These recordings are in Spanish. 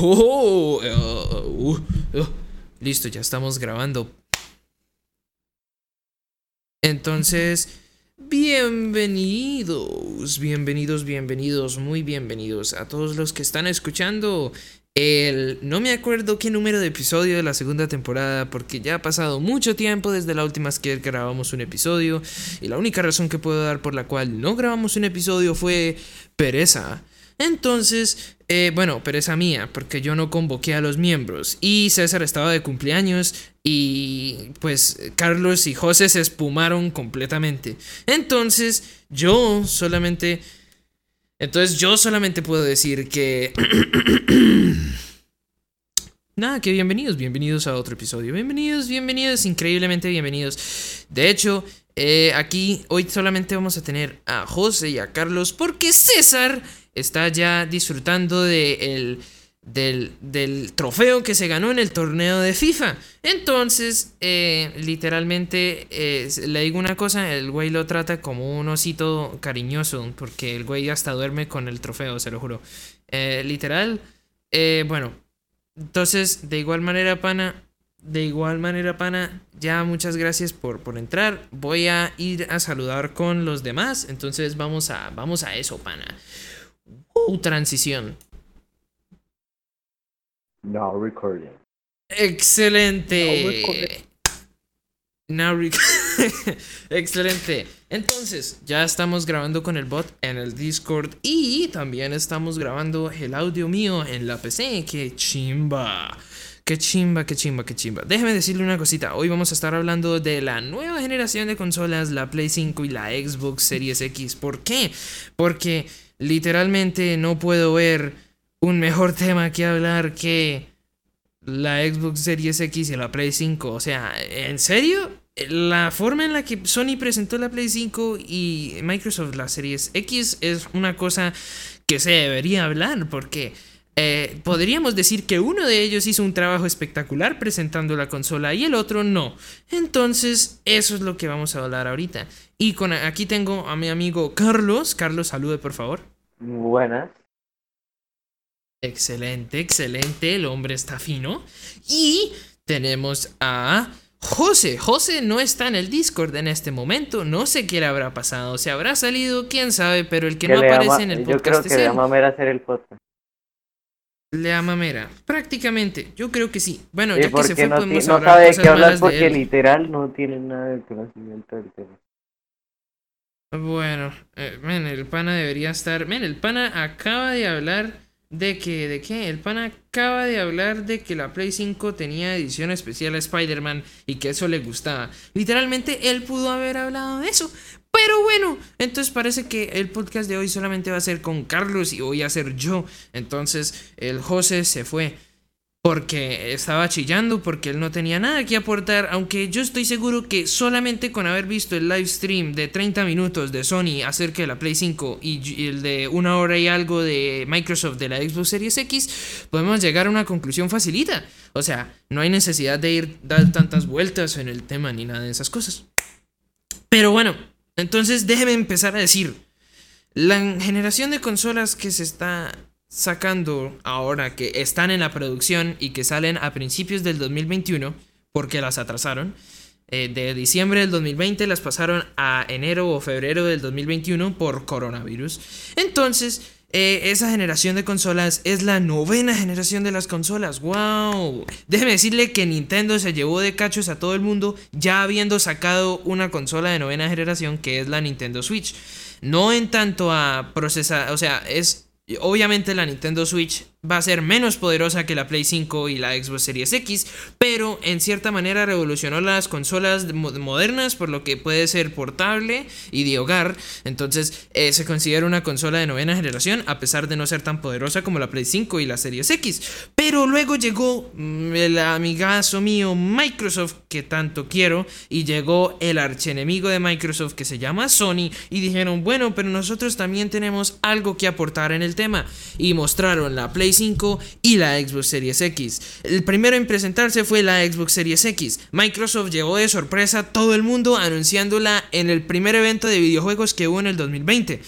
Oh, uh, uh, uh. Listo, ya estamos grabando. Entonces, bienvenidos, bienvenidos, bienvenidos, muy bienvenidos a todos los que están escuchando el... No me acuerdo qué número de episodio de la segunda temporada porque ya ha pasado mucho tiempo desde la última vez que grabamos un episodio y la única razón que puedo dar por la cual no grabamos un episodio fue pereza. Entonces, eh, bueno, pereza mía, porque yo no convoqué a los miembros. Y César estaba de cumpleaños y pues Carlos y José se espumaron completamente. Entonces, yo solamente... Entonces yo solamente puedo decir que... Nada, que bienvenidos, bienvenidos a otro episodio. Bienvenidos, bienvenidos, increíblemente bienvenidos. De hecho, eh, aquí hoy solamente vamos a tener a José y a Carlos porque César está ya disfrutando de del, trofeo que se ganó en el torneo de FIFA. Entonces, eh, literalmente, eh, le digo una cosa, el güey lo trata como un osito cariñoso, porque el güey hasta duerme con el trofeo, se lo juro. Eh, literal, bueno, entonces, de igual manera, pana, de igual manera, pana, ya muchas gracias por, por entrar. Voy a ir a saludar con los demás, entonces vamos a, vamos a eso, pana. Transición. Now recording. Excelente. Now recording. Excelente. Entonces, ya estamos grabando con el bot en el Discord y también estamos grabando el audio mío en la PC. ¡Qué chimba! Qué chimba, qué chimba, qué chimba. Déjeme decirle una cosita. Hoy vamos a estar hablando de la nueva generación de consolas, la Play 5 y la Xbox Series X. ¿Por qué? Porque literalmente no puedo ver un mejor tema que hablar que la Xbox Series X y la Play 5. O sea, ¿en serio? La forma en la que Sony presentó la Play 5 y Microsoft la Series X es una cosa que se debería hablar porque eh, podríamos decir que uno de ellos hizo un trabajo espectacular presentando la consola y el otro no. Entonces, eso es lo que vamos a hablar ahorita. Y con aquí tengo a mi amigo Carlos. Carlos, salude por favor. Buenas. Excelente, excelente. El hombre está fino. Y tenemos a José. José no está en el Discord en este momento. No sé qué le habrá pasado. Se habrá salido, quién sabe, pero el que no aparece en el podcast. Yo creo que le ama Mera hacer el podcast. Le ama Mera. Prácticamente. Yo creo que sí. Bueno, ya que se fue, no, podemos no hablar sabe cosas qué hablar de porque literal no tiene nada de conocimiento del tema. Bueno, eh, men, el pana debería estar. Men, el pana acaba de hablar de que. ¿De qué? El pana acaba de hablar de que la Play 5 tenía edición especial a Spider-Man y que eso le gustaba. Literalmente él pudo haber hablado de eso. Pero bueno, entonces parece que el podcast de hoy solamente va a ser con Carlos y voy a ser yo. Entonces el José se fue porque estaba chillando, porque él no tenía nada que aportar, aunque yo estoy seguro que solamente con haber visto el live stream de 30 minutos de Sony acerca de la Play 5 y el de una hora y algo de Microsoft de la Xbox Series X, podemos llegar a una conclusión facilita. O sea, no hay necesidad de ir dar tantas vueltas en el tema ni nada de esas cosas. Pero bueno, entonces déjeme empezar a decir, la generación de consolas que se está sacando ahora que están en la producción y que salen a principios del 2021, porque las atrasaron, eh, de diciembre del 2020 las pasaron a enero o febrero del 2021 por coronavirus. Entonces, eh, esa generación de consolas es la novena generación de las consolas. ¡Wow! Déjeme decirle que Nintendo se llevó de cachos a todo el mundo ya habiendo sacado una consola de novena generación que es la Nintendo Switch. No en tanto a procesar, o sea, es Obviamente la Nintendo Switch va a ser menos poderosa que la Play 5 y la Xbox Series X, pero en cierta manera revolucionó las consolas modernas por lo que puede ser portable y de hogar. Entonces eh, se considera una consola de novena generación a pesar de no ser tan poderosa como la Play 5 y la Series X. Pero luego llegó mm, el amigazo mío Microsoft que tanto quiero y llegó el archenemigo de Microsoft que se llama Sony y dijeron, bueno, pero nosotros también tenemos algo que aportar en el tema y mostraron la Play 5 y la Xbox Series X. El primero en presentarse fue la Xbox Series X. Microsoft llevó de sorpresa a todo el mundo anunciándola en el primer evento de videojuegos que hubo en el 2020.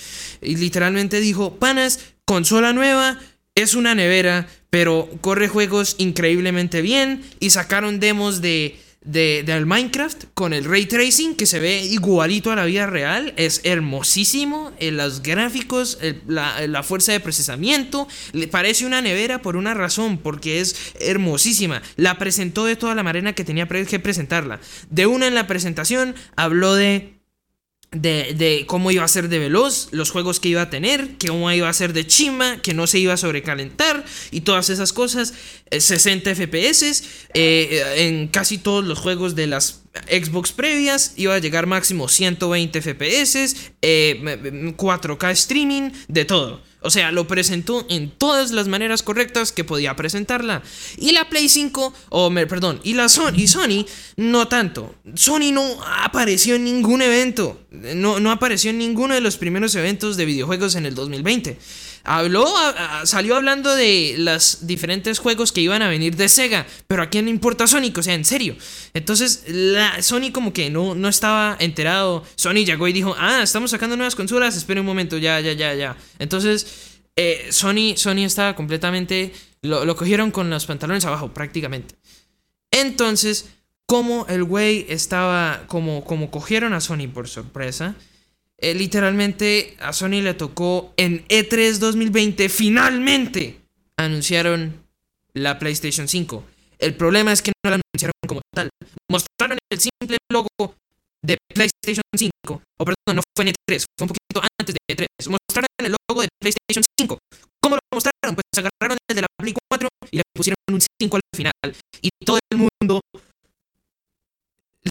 Y literalmente dijo, panas, consola nueva, es una nevera, pero corre juegos increíblemente bien y sacaron demos de, de, Minecraft con el ray tracing que se ve igualito a la vida real. Es hermosísimo. En los gráficos, la, la fuerza de procesamiento. Le parece una nevera por una razón, porque es hermosísima. La presentó de toda la manera que tenía que presentarla. De una en la presentación habló de de, de cómo iba a ser de veloz, los juegos que iba a tener, que cómo iba a ser de chima, que no se iba a sobrecalentar y todas esas cosas. Eh, 60 FPS eh, en casi todos los juegos de las Xbox previas iba a llegar máximo 120 FPS, eh, m- m- 4K streaming, de todo. O sea, lo presentó en todas las maneras correctas que podía presentarla. Y la Play 5, o perdón, y la Sony, y Sony no tanto. Sony no apareció en ningún evento. No, no apareció en ninguno de los primeros eventos de videojuegos en el 2020. Habló, salió hablando de los diferentes juegos que iban a venir de Sega, pero a quién le importa Sonic, o sea, en serio. Entonces, Sony como que no, no estaba enterado. Sony llegó y dijo, ah, estamos sacando nuevas consolas, espera un momento, ya, ya, ya, ya. Entonces, eh, Sony, Sony estaba completamente, lo, lo cogieron con los pantalones abajo, prácticamente. Entonces, como el güey estaba, como, como cogieron a Sony por sorpresa, eh, literalmente a Sony le tocó en E E3 2020, finalmente anunciaron la PlayStation 5. El problema es que no la anunciaron como tal. Mostraron el simple logo de PlayStation 5. O perdón, no fue en E3, fue un poquito antes de E3. Mostraron el logo de PlayStation 5. ¿Cómo lo mostraron? Pues agarraron el de la Play 4 y le pusieron un 5 al final. Y todo el mundo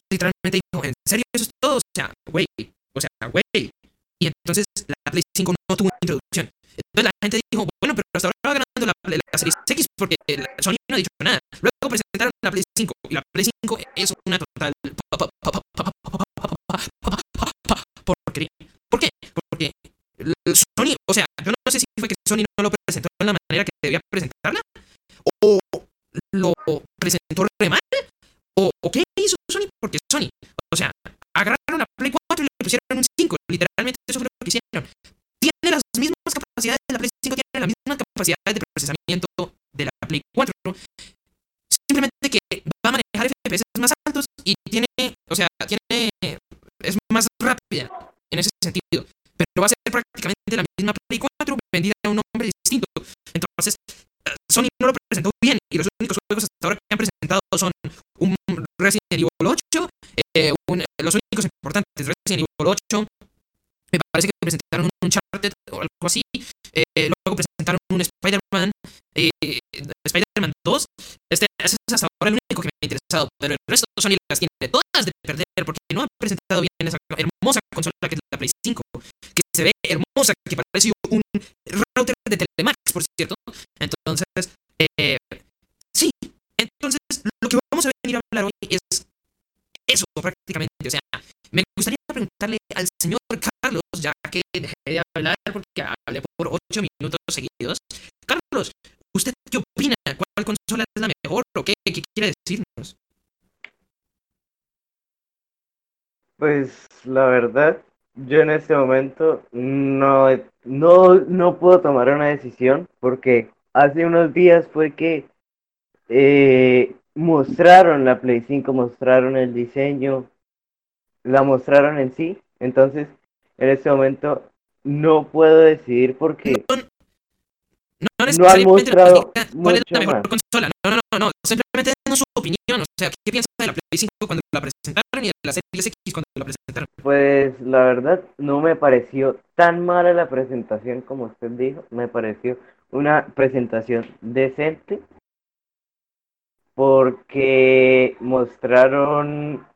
literalmente dijo, ¿en serio eso es todo? O sea, güey, o sea, güey. Y entonces la Play 5 no tuvo introducción. Entonces la gente dijo, bueno, pero hasta ahora va ganando la, la, la Series X porque la Sony no ha dicho nada. Luego presentaron la Play 5 y la Play 5 es una total porquería. ¿Por qué? Porque Sony, o sea, yo no sé si fue que Sony no lo presentó de la manera que debía presentarla o lo presentó re mal o qué hizo Sony porque Sony, o sea, agarraron la Play 4 y le pusieron un 5, literalmente eso fue lo que hicieron. Tiene las mismas capacidades de la Play 5, tiene las mismas capacidades de procesamiento de la Play 4. Simplemente que va a manejar FPS más altos y tiene, o sea, tiene es más rápida en ese sentido, pero va a ser prácticamente la misma Play 4 vendida a un nombre distinto. Entonces, Sony no lo presentó bien y los únicos juegos hasta ahora que han presentado son un Resident Evil 8, eh, los únicos importantes Resident Evil 8, me parece que presentaron un Uncharted o algo así, eh, luego presentaron un Spider-Man, eh, Spider-Man 2, este, es hasta ahora el único que me ha interesado, pero el resto Sony las tiene todas de perder porque no ha presentado bien esa hermosa consola que es la Play 5, que se ve hermosa, que parece un router de Telemax, por cierto. Entonces, eso prácticamente. O sea, me gustaría preguntarle al señor Carlos, ya que dejé de hablar porque hablé por 8 minutos seguidos. Carlos, ¿usted qué opina? ¿Cuál consola es la mejor o qué, qué quiere decirnos? Pues la verdad, yo en este momento no, no, no puedo tomar una decisión porque hace unos días fue que eh, mostraron la Play 5, mostraron el diseño, la mostraron en sí. Entonces, en este momento no puedo decidir porque No, no, no han necesariamente mostrado cuál es la mejor más. consola. No, no, no, no. Simplemente su opinión. O sea, ¿qué piensa de la Play 5 cuando la presentaron y de la Series X cuando la presentaron? Pues la verdad no me pareció tan mala la presentación como usted dijo, me pareció una presentación decente porque mostraron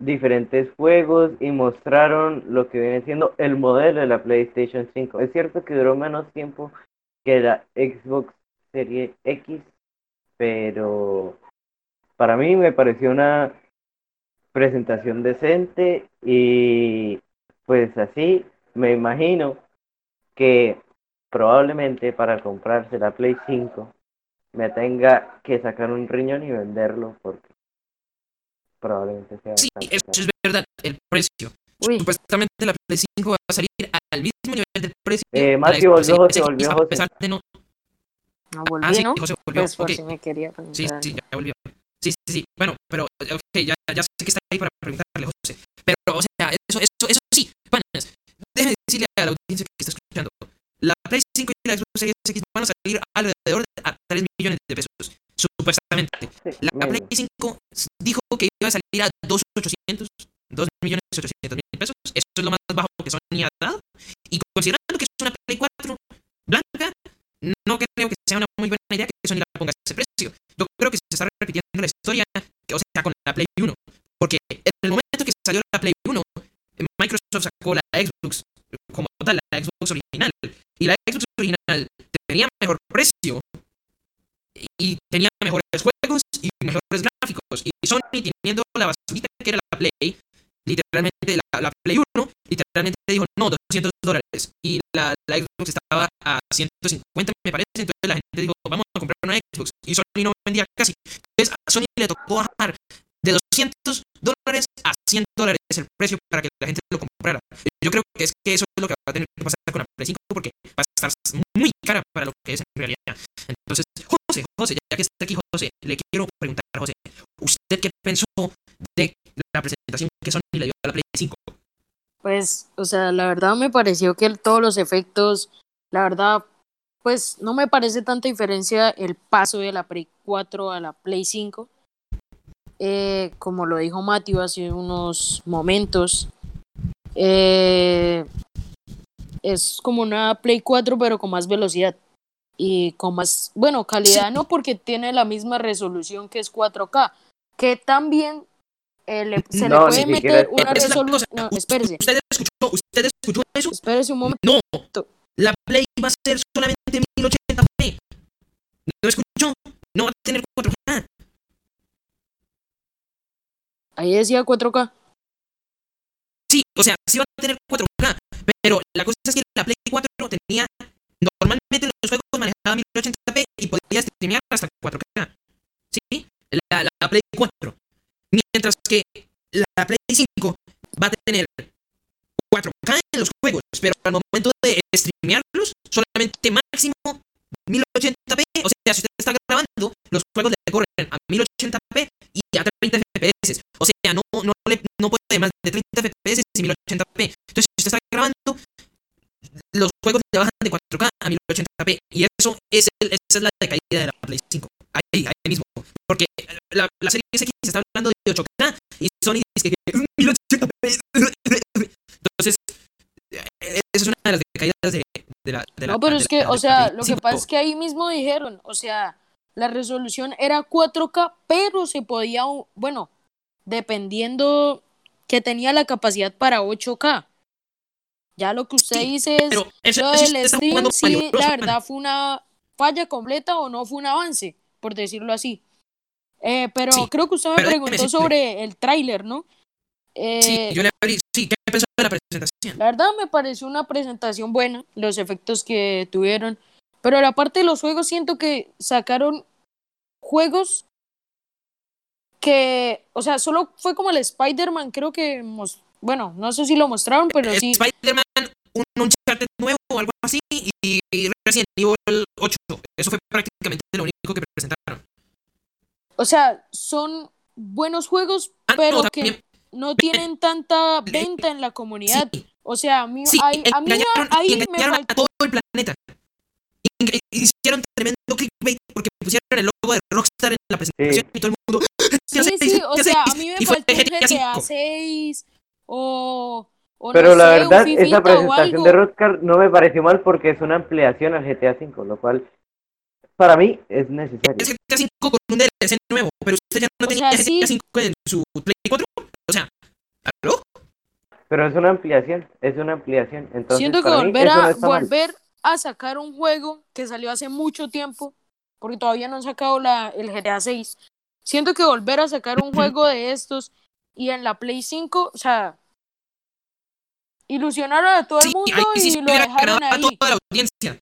diferentes juegos y mostraron lo que viene siendo el modelo de la PlayStation 5. Es cierto que duró menos tiempo que la Xbox Serie X, pero para mí me pareció una presentación decente y pues así me imagino que probablemente para comprarse la Play 5 me tenga que sacar un riñón y venderlo porque probablemente sea Sí, eso caro. es verdad, el precio. Uy. Supuestamente la Play 5 va a salir al mismo nivel del precio. Eh, Mati volvió, X, volvió a José. pesar de no- No volví, Ah, sí, ¿no? José volvió. Pues por ok. si me quería Sí, sí, ya volvió. Sí, sí, sí. Bueno, pero, ok, ya, ya sé que está ahí para preguntarle, José. Pero, o sea, eso, eso, eso sí, panas. Déjenme decirle a la audiencia que está escuchando. La Play 5 y la Xbox Series X van a salir alrededor de a 3 millones de pesos, supuestamente. Sí, La. Play 5 dijo que iba a salir a 2.800, 2 millones 800 mil pesos. Eso es lo más bajo que Sony ha dado. Y considerando que es una Play 4 blanca, no creo que sea una muy buena idea que Sony la ponga a ese precio. Yo creo que se está repitiendo la historia, que, o sea, con la Play 1. Porque en el momento que salió la Play 1, Microsoft sacó la Xbox como tal, la Xbox original. Y la Xbox original tenía mejor precio. Y tenía mejores juegos y mejores gráficos. Y Sony teniendo la basurita que era la Play, literalmente la, la Play 1, literalmente dijo, no, 200 dólares. Y la, la Xbox estaba a 150, me parece. Entonces la gente dijo, vamos a comprar una Xbox. Y Sony no vendía casi. Entonces a Sony le tocó bajar de 200 dólares a 100 dólares el precio para que la gente lo comprara. Yo creo que es que eso es lo que va a tener que pasar con la Play 5 porque va a estar muy cara para lo que es en realidad. Entonces, José, José, ya que está aquí José, le quiero preguntar a José, ¿usted qué pensó de la presentación que Sony le dio a la Play 5? Pues, o sea, la verdad me pareció que todos los efectos, la verdad, pues no me parece tanta diferencia el paso de la Play 4 a la Play 5. Eh, como lo dijo Matthew hace unos momentos, eh, es como una Play 4 pero con más velocidad y con más, bueno, calidad Sí. no porque tiene la misma resolución que es 4K, que también eh, le- se No, le puede meter una resolución. No, ¿Usted- espérese. ¿Usted escuchó, usted escuchó eso? Espérese un momento. No, la Play va a ser solamente 1080p. ¿No escuchó? No va a tener 4K. Ahí decía 4K. O sea, sí va a tener 4K, pero la cosa es que la Play 4 tenía normalmente los juegos manejaban 1080p y podías streamear hasta 4K. ¿Sí? La, la Play 4. Mientras que la Play 5 va a tener 4K en los juegos, pero al momento de streamearlos, solamente máximo 1080p. O sea, si usted está grabando, los juegos le corren a 1080p y a 30 FPS. O sea, no, no, le, no puede más de 30 FPS y 1080p. Entonces, si usted está grabando, los juegos le bajan de 4K a 1080p. Y eso es, el- esa es la decaída de la Play 5. Ahí, ahí mismo. Porque la, la serie X está hablando de 8K y Sony dice que 1080p. Entonces, eh, esa es una de las decaídas de, de la, de la No, pero es que, o sea, lo que 5. pasa es que ahí mismo dijeron, o sea, la resolución era 4K, pero se podía, bueno, dependiendo que tenía la capacidad para 8K. Ya lo que usted Sí, dice es, eso, lo eso del stream, sí, la man. verdad fue una falla completa o no fue un avance, por decirlo así. Eh, pero Sí, creo que usted me preguntó sobre el tráiler, ¿no? Eh, Sí, yo le abrí. Sí, ¿qué pensó de la presentación? La verdad me pareció una presentación buena, los efectos que tuvieron, pero la parte de los juegos siento que sacaron juegos que, o sea, solo fue como el Spider-Man, creo que, bueno, no sé si lo mostraron, pero sí, Spider-Man, un Uncharted nuevo o algo así, y, y Resident Evil 8. Eso fue prácticamente lo único que presentaron. o sea, son buenos juegos, Ah, no, pero también- que no tienen tanta venta en la comunidad. Sí, O sea, a mí, sí, ahí- a mí ahí me a todo el planeta. Hicieron tremendo clickbait porque pusieron el logo de Rockstar en la presentación y todo el mundo. Sí, "GTA seis, sí, o sea, a seis", mí me faltó GTA GTA cinco. 6 o, o Pero no la sé, verdad, esa presentación de Rockstar no me pareció mal porque es una ampliación al GTA V, lo cual para mí es necesario. Es GTA 5 con un DLC nuevo, pero usted ya no O tenía sea, sí. GTA 5 en su Play 4. O sea, ¿aló? Pero es una ampliación, es una ampliación. Entonces, Siento que para mí volver no a, mal. volver a sacar un juego que salió hace mucho tiempo, porque todavía no han sacado la, el GTA 6. Siento que volver a sacar un juego de estos y en la Play 5, o sea, ilusionaron a todo el Sí, mundo ahí sí y lo dejaron ganado a ahí. toda la audiencia.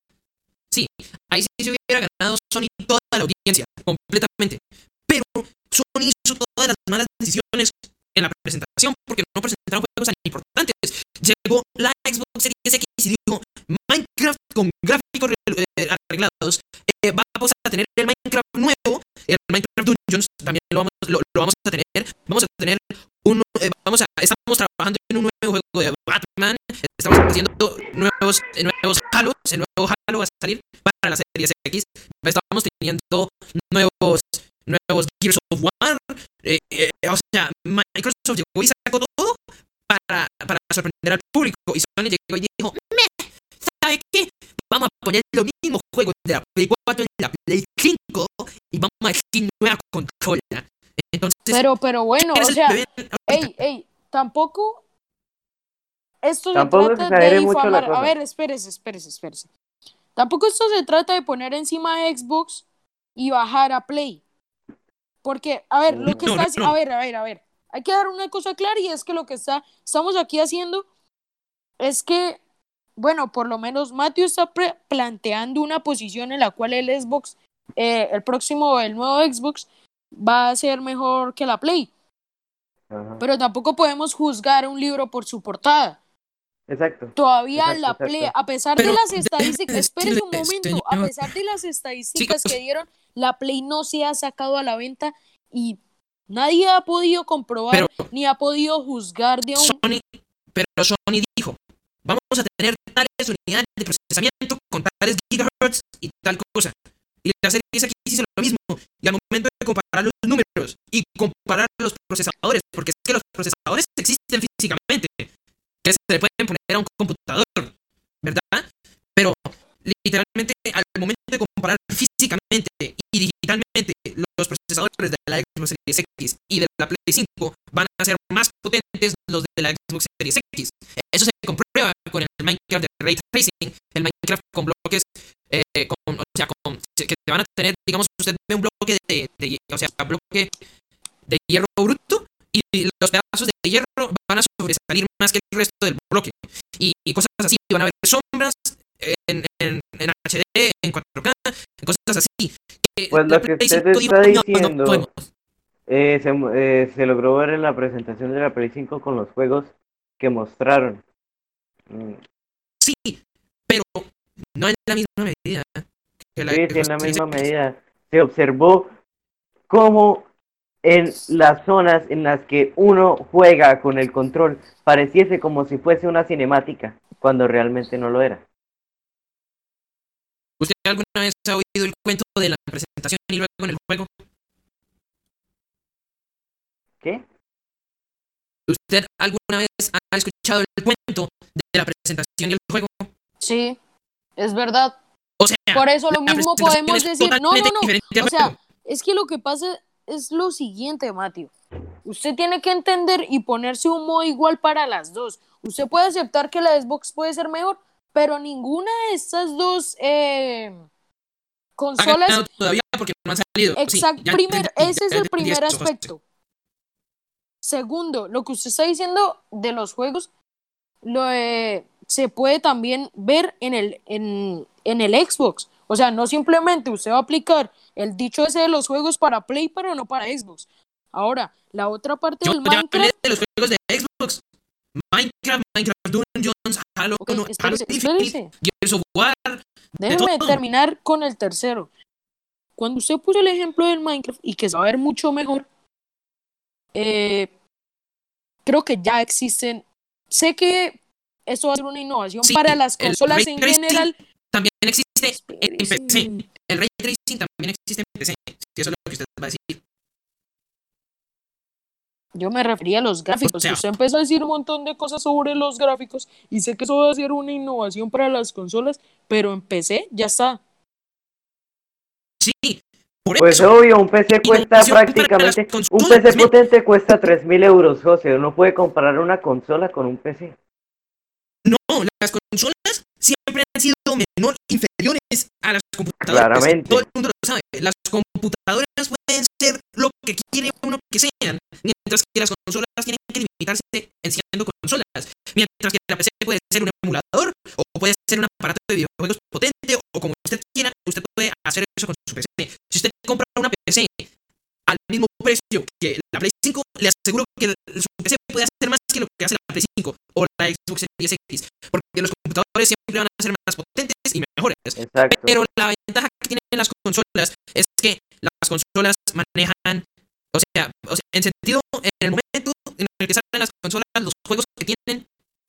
Sí, ahí sí se hubiera ganado Sony toda la audiencia, completamente. Pero Sony hizo todas las malas decisiones en la presentación porque no presentaron juegos tan importantes. Llegó la Xbox Series X y dijo, Minecraft con gráficos eh, arreglados. Eh, vamos a tener el Minecraft nuevo, el Minecraft Dungeons también lo vamos, lo, vamos a tener. Vamos a tener un, eh, vamos a, estamos trabajando en un nuevo juego de Batman. Estamos haciendo nuevos, nuevos Halo. El nuevo Halo va a salir para la serie X. Estamos teniendo nuevos nuevos Gears of War. o sea, Microsoft llegó y sacó todo para, para sorprender al público. Y Sony llegó y dijo, me, ¿sabe qué? Vamos a poner los mismos juegos de la Play 4 en la Play 5 y vamos a decir nueva controla. Entonces, pero, pero bueno, o sea, ey, ey, tampoco esto se trata de difamar. A ver, espérese, espérese, espérese. Tampoco esto se trata de poner encima de Xbox y bajar a Play. Porque, a ver, lo que está a ver, a ver, a ver. Hay que dar una cosa clara y es que lo que está, estamos aquí haciendo es que, bueno, por lo menos Matthew está planteando una posición en la cual el Xbox, eh, el próximo, el nuevo Xbox, va a ser mejor que la Play. Pero tampoco podemos juzgar un libro por su portada. Exacto. Todavía la Play, a pesar de las estadísticas, esperen un momento, a pesar de las estadísticas que dieron, la Play no se ha sacado a la venta y Nadie ha podido comprobar ni ha podido juzgar de un... Sony, pero Sony dijo, vamos a tener tales unidades de procesamiento con tales gigahertz y tal cosa. Y la serie X hizo lo mismo. Y al momento de comparar los números y comparar los procesadores, porque es que los procesadores existen físicamente, que se le pueden poner a un computador, ¿verdad? Pero literalmente al momento de comparar físicamente y digitalmente los procesadores de la Xbox Series X y de la Play 5 van a ser más potentes los de la Xbox Series X. Eso se comprueba Minecraft de Ray Tracing, el Minecraft con bloques, eh, con, o sea, con, que van a tener, digamos, usted ve un bloque de, de, o sea, bloque de hierro bruto y los pedazos de hierro van a sobresalir más que el resto del bloque. Y, y cosas así, van a haber sombras en, en, en, HD, en 4K, cosas así. pues lo que usted está diciendo eh, se, eh, se, logró ver en la presentación de la Play 5 con los juegos que mostraron. Sí, pero no en la misma medida. Que la sí, en la misma medida. Se observó cómo en las zonas en las que uno juega con el control pareciese como si fuese una cinemática, cuando realmente no lo era. ¿Usted alguna vez ha oído el cuento de la presentación y luego en el juego? ¿Qué? ¿Usted alguna vez ha escuchado el cuento de la presentación y el juego? Sí, es verdad. O sea, por eso lo mismo podemos decir. No, no, no. O sea, es que lo que pasa es lo siguiente, Mateo. Usted tiene que entender y ponerse un modo igual para las dos. Usted puede aceptar que la Xbox puede ser mejor, pero ninguna de estas dos eh, consolas. todavía porque no han salido. Exacto, ese es el primer aspecto. Segundo, lo que usted está diciendo de los juegos, lo, eh, se puede también ver en el, en, en el Xbox. O sea, no simplemente usted va a aplicar el dicho ese de los juegos para Play, pero no para Xbox. Ahora, la otra parte del Minecraft. de los juegos de Xbox. Minecraft, Minecraft Dungeons, Halo, okay, Halo Infinite, Gears of War. Déjeme terminar con el tercero. Cuando usted puso el ejemplo del Minecraft y que se va a ver mucho mejor, eh, creo que ya existen. Sé que eso va a ser una innovación para las consolas en general. También existe en PC. El ray tracing también existe en PC. Si eso es lo que usted va a decir. Yo me refería a los gráficos. Usted empezó a decir un montón de cosas sobre los gráficos y sé que eso va a ser una innovación para las consolas, pero en PC ya está. Sí, por pues obvio, un PC cuesta prácticamente. Un PC potente cuesta 3.000 euros, José. Uno puede comprar una consola con un PC. No, las consolas siempre han sido menor inferiores a las computadoras. Claramente. Todo el mundo lo sabe. Las computadoras pueden ser lo que quiere uno que sean, mientras que las consolas tienen que limitarse en siendo consolas. Mientras que la PC puede ser un emulador o puede ser un aparato de videojuegos potente o como usted quiera, usted puede hacer eso con su PC. Si usted compra una PC al mismo precio que la Play 5, le aseguro que su PC puede hacer más que lo que hace la Play 5 o la Xbox Series X, porque los computadores siempre van a ser más potentes y mejores. Exacto. Pero la ventaja que tienen las consolas es que las consolas manejan, o sea, o sea, en sentido, en el momento en el que salen las consolas, los juegos que tienen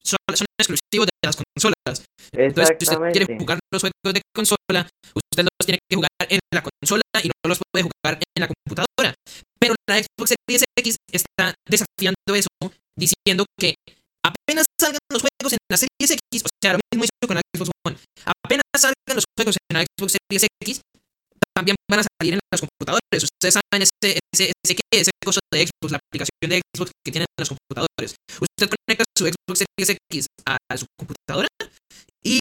son, son exclusivos de las consolas. Entonces, si usted quiere jugar los juegos de consola, usted los tiene que jugar en la consola y no los puede jugar en la computadora. Pero la Xbox Series X está desafiando eso, diciendo que apenas salgan los juegos en la Series X, o sea, lo mismo hizo con la Xbox One, apenas salgan los juegos en la Xbox Series X, también van a salir en las computadores. Ustedes saben ese, ese, ese, qué, de Xbox, la aplicación de Xbox que tienen los computadores. Usted conecta su Xbox Series X a su computadora y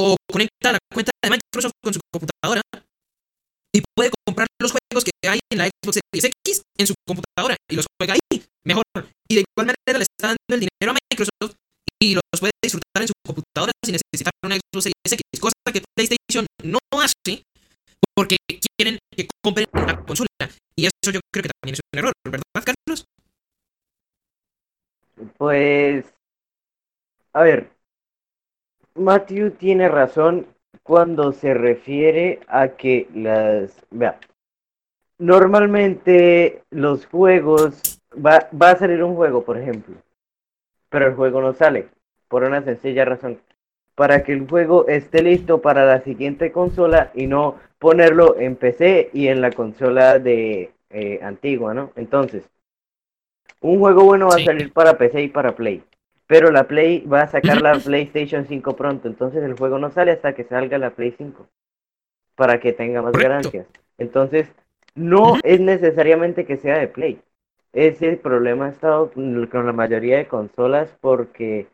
o conecta la cuenta de Microsoft con su computadora y puede comprar los juegos que hay en la Xbox Series X en su computadora y los juega ahí, mejor. Y de igual manera le está dando el dinero a Microsoft y los puede disfrutar en su computadora sin necesitar una Xbox Series X, cosa que PlayStation no hace porque quieren que compren una consola. Y eso yo creo que también es un error, ¿verdad, Carlos? Pues, a ver, Matthew tiene razón cuando se refiere a que las, vea, normalmente los juegos, va, va a salir un juego, por ejemplo, pero el juego no sale, por una sencilla razón, para que el juego esté listo para la siguiente consola y no ponerlo en PC y en la consola de eh, antigua, ¿no? Entonces, un juego bueno va Sí. a salir para PC y para Play. Pero la Play va a sacar la PlayStation 5 pronto, entonces el juego no sale hasta que salga la Play 5 para que tenga más Correcto. ganancias. Entonces, no es necesariamente que sea de Play. Ese problema ha estado con la mayoría de consolas porque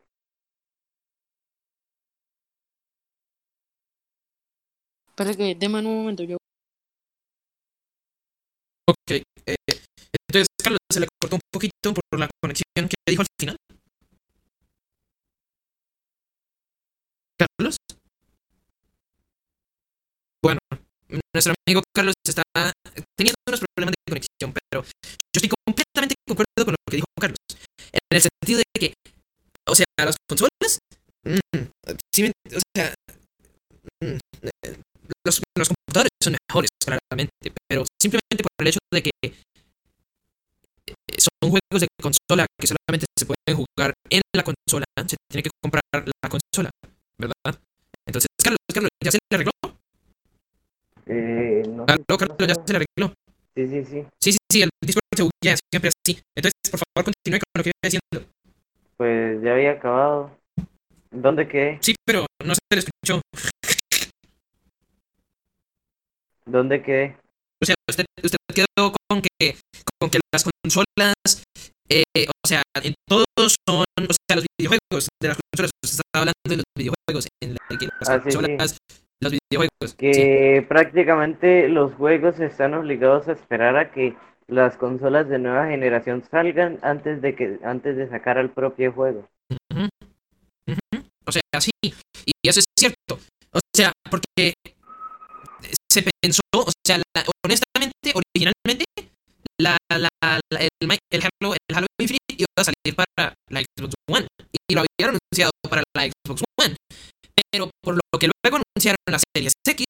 Espera que, deme un momento, yo. Ok. eh, entonces, Carlos, se le cortó un poquito por la conexión que dijo al final. Carlos. Bueno, nuestro amigo Carlos está teniendo unos problemas de conexión, pero yo estoy completamente de acuerdo con lo que dijo Carlos. En el sentido de que, o sea, las consolas, mm, sí o sea, los, los computadores son mejores, claramente, pero simplemente por el hecho de que eh, son juegos de consola que solamente se pueden jugar en la consola, se tiene que comprar la consola, ¿verdad? Entonces, Carlos, Carlos, ¿ya se le arregló? eh, no Carlos, ya se le arregló. Sí, sí, sí. Sí, sí, sí, el Discord se buguea siempre así. Entonces, por favor, continúe con lo que iba diciendo. Pues ya había acabado. ¿Dónde quedé? Sí, pero no se le escuchó. ¿Dónde quedé? O sea, usted, usted quedó con que, con que las consolas, eh, o sea, en todos son, o sea, los videojuegos de las consolas, usted está hablando de los videojuegos, en la que las Ah, sí, sí. consolas, los videojuegos. sí. que prácticamente los juegos están obligados a esperar a que las consolas de nueva generación salgan antes de que antes de sacar el propio juego. O sea, sí, y eso es cierto. O sea, porque se pensó, o sea, la- honestamente, originalmente, la, la, el, el Halo, el Halo Infinite iba a salir para la Xbox One y lo habían anunciado para la Xbox One. Pero por lo que luego anunciaron las series X,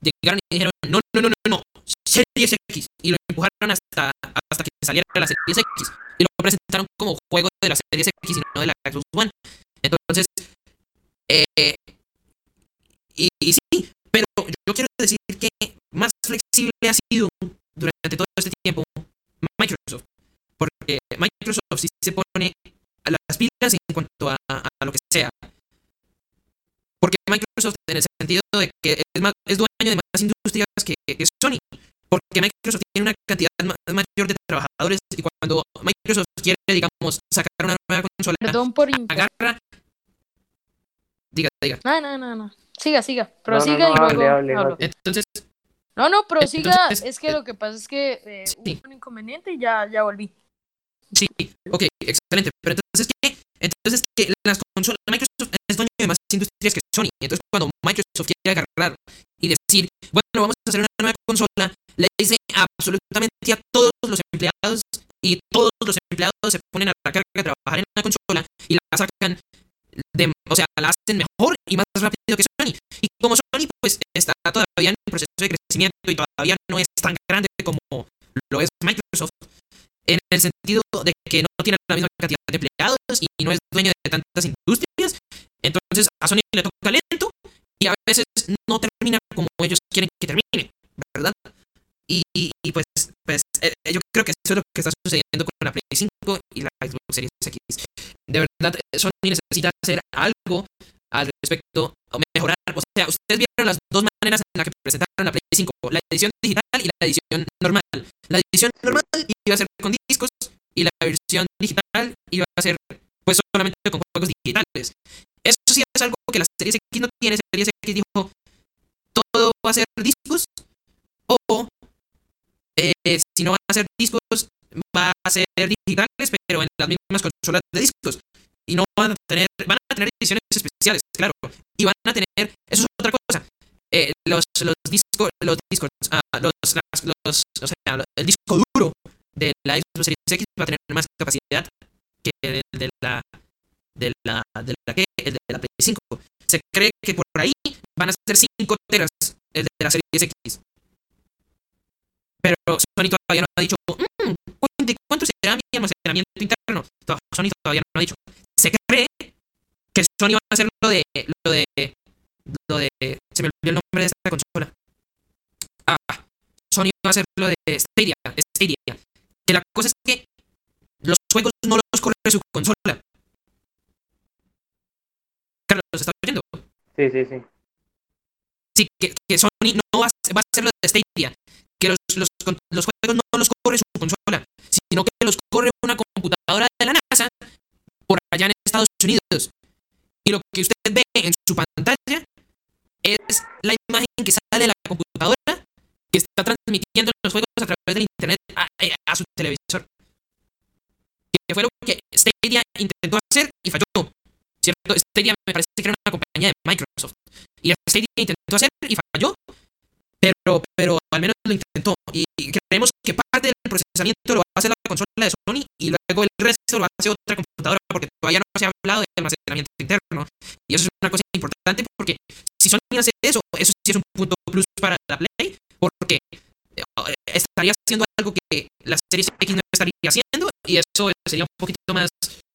llegaron y dijeron, no, no, no, no, no, series X, y lo empujaron hasta, hasta que saliera la series X, y lo presentaron como juego de la series X y no de la Xbox One. Entonces, eh, y, y sí, flexible ha sido durante todo este tiempo Microsoft, porque Microsoft sí se pone a las pilas en cuanto a, a lo que sea. Porque Microsoft, en el sentido de que es, más, es dueño de más industrias que, que Sony. Porque Microsoft tiene una cantidad ma- mayor de trabajadores y cuando Microsoft quiere, digamos, sacar una nueva consola, Perdón por agarra. Diga, diga. No, no, no, no. Siga, siga. no, Prosiga no, y luego hable, hable, hablo. hable. Entonces, No, no, prosiga. Entonces, es que lo que pasa es que eh, sí. hubo un inconveniente y ya, ya volví. Sí, ok, excelente. Pero entonces, ¿qué? Entonces, que las consolas, Microsoft es dueño de más industrias que Sony. Entonces, cuando Microsoft quiere agarrar y decir, bueno, vamos a hacer una nueva consola, le dice absolutamente a todos los empleados y todos los empleados se ponen a la carga de trabajar en la consola y la sacan o sea, la hacen mejor y más rápido que Sony. Y como Sony pues está todavía en proceso de crecimiento y todavía no es tan grande como lo es Microsoft, en el sentido de que no tiene la misma cantidad de empleados y no es dueño de tantas industrias, entonces a Sony le toca lento y a veces no termina como ellos quieren que termine, ¿verdad? Y, pues, yo creo que eso es lo que está sucediendo con la Play 5 y la Xbox Series X. De verdad, Sony necesita hacer algo al respecto, o mejorar. O sea, ustedes vieron las dos maneras en las que presentaron la Play 5, la edición digital y la edición normal. La edición normal iba a ser con discos y la versión digital iba a ser pues solamente con juegos digitales. Eso sí es algo que la Series X no tiene. Series X dijo, todo va a ser discos o eh, si no van a ser discos, va a ser digitales, pero en las mismas consolas de discos. Y no van a tener, van a tener ediciones especiales, claro. Y van a tener, eso es otra cosa. Eh, los, los discos, los discos, ah, los, o sea, el disco duro de la Xbox X va a tener más capacidad que el de la de la de la que el de la Play 5. Se cree que por ahí van a ser 5 teras el de la Series X. Pero Sony todavía no ha dicho, mmm, ¿cuánto será mi almacenamiento interno? Sony todavía no ha dicho. Se cree que Sony va a hacer lo de, lo de, lo de, se me olvidó el nombre de esta consola. Ah, Sony va a hacer lo de Stadia, Stadia. Que la cosa es que los juegos no los corre su consola. Carlos, ¿estás oyendo? Sí, sí, sí. Sí, que, que Sony no va a, va a hacer lo de Stadia que los, los, los, juegos no los corre su consola, sino que los corre una computadora de la NASA por allá en Estados Unidos. Y lo que usted ve en su pantalla es la imagen que sale de la computadora que está transmitiendo los juegos a través del internet a, a su televisor. Que fue lo que Stadia intentó hacer y falló. ¿Cierto? Stadia me parece que era una compañía de Microsoft. Y Stadia intentó hacer y falló pero, pero al menos lo intentó. Y creemos que parte del procesamiento lo va a hacer la consola de Sony y luego el resto lo hacer otra computadora porque todavía no se ha hablado de almacenamiento interno. Y eso es una cosa importante porque si Sony hace eso, eso sí es un punto plus para la Play porque eh, estaría haciendo algo que la serie X no estaría haciendo y eso sería un poquito más,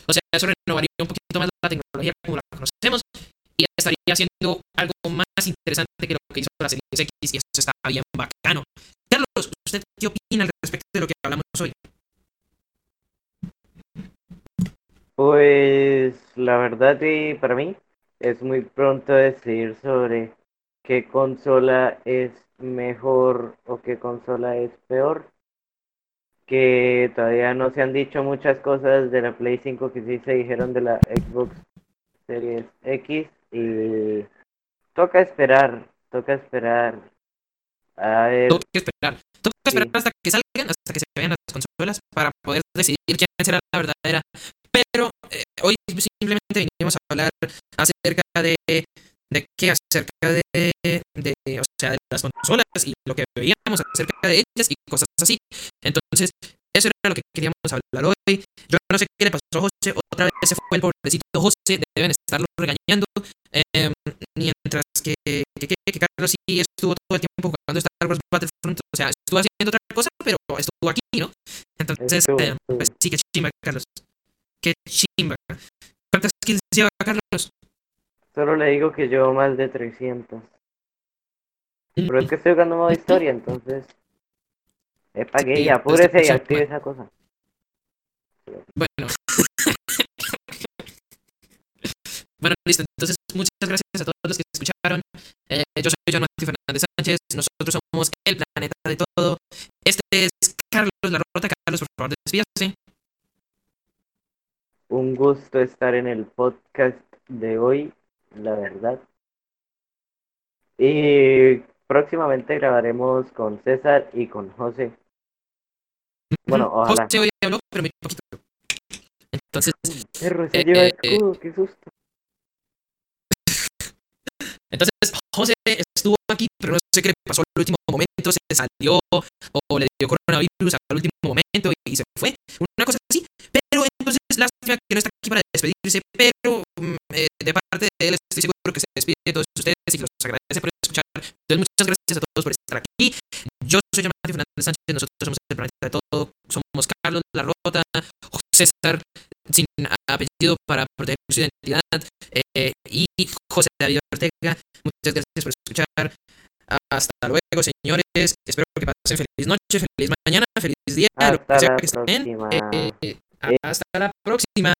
o sea, eso renovaría un poquito más la tecnología como la conocemos y estaría haciendo algo más interesante que lo que hizo la serie X y eso está bien bacano. Carlos, ¿usted qué opina al respecto de lo que hablamos hoy? Pues la verdad y para mí es muy pronto decir sobre qué consola es mejor o qué consola es peor. Que todavía no se han dicho muchas cosas de la Play 5 que sí se dijeron de la Xbox Series X y toca esperar, toca esperar. A ver. Toca esperar. Toca esperar hasta que salgan, hasta que se vean las consolas para poder decidir quién será la verdadera. Pero eh, hoy simplemente vinimos a hablar acerca de de qué acerca de, de, o sea, de las consolas y lo que veíamos acerca de ellas y cosas así. Entonces, eso era lo que queríamos hablar hoy. Yo no sé qué le pasó a José. Otra vez se fue el pobrecito José. Deben estarlo regañando. Eh, mientras que, que, que, Carlos sí estuvo todo el tiempo jugando Star Wars Battlefront. O sea, estuvo haciendo otra cosa, pero estuvo aquí, ¿no? Entonces, eh, pues sí, que chimba, Carlos. Qué chimba. ¿Cuántas kills lleva Carlos? Solo le digo que llevo más de 300. Pero es que estoy jugando modo historia, entonces. Es para que ella apúrese y active esa cosa. Bueno. bueno, listo. Entonces, muchas gracias a todos los que escucharon. Eh, yo soy John Martí Fernández Sánchez. Nosotros somos el planeta de todo. Este es Carlos La Rota. Carlos, por favor, despídase. Un gusto estar en el podcast de hoy, la verdad. Y próximamente grabaremos con César y con José. Bueno, ojalá. José hoy habló, pero muy poquito. Entonces. Perro, se eh, lleva eh, escudo, qué susto. Entonces, José estuvo aquí, pero no sé qué le pasó al último momento, se salió o le dio coronavirus al último momento y se fue. Una cosa así. Pero entonces, lástima que no está aquí para despedirse, pero eh, de parte de él estoy seguro que se despide de todos ustedes y los agradece por escuchar. Entonces, muchas gracias a todos por estar aquí. Yo soy Yamati Fernández Sánchez, nosotros somos el planeta de todo, somos Carlos La Rota, César sin apellido para proteger su identidad eh, y José David Ortega. Muchas gracias por escuchar. Hasta luego, señores. Espero que pasen feliz noche, feliz mañana, feliz día, lo que sea que estén. próxima. Eh, hasta la próxima.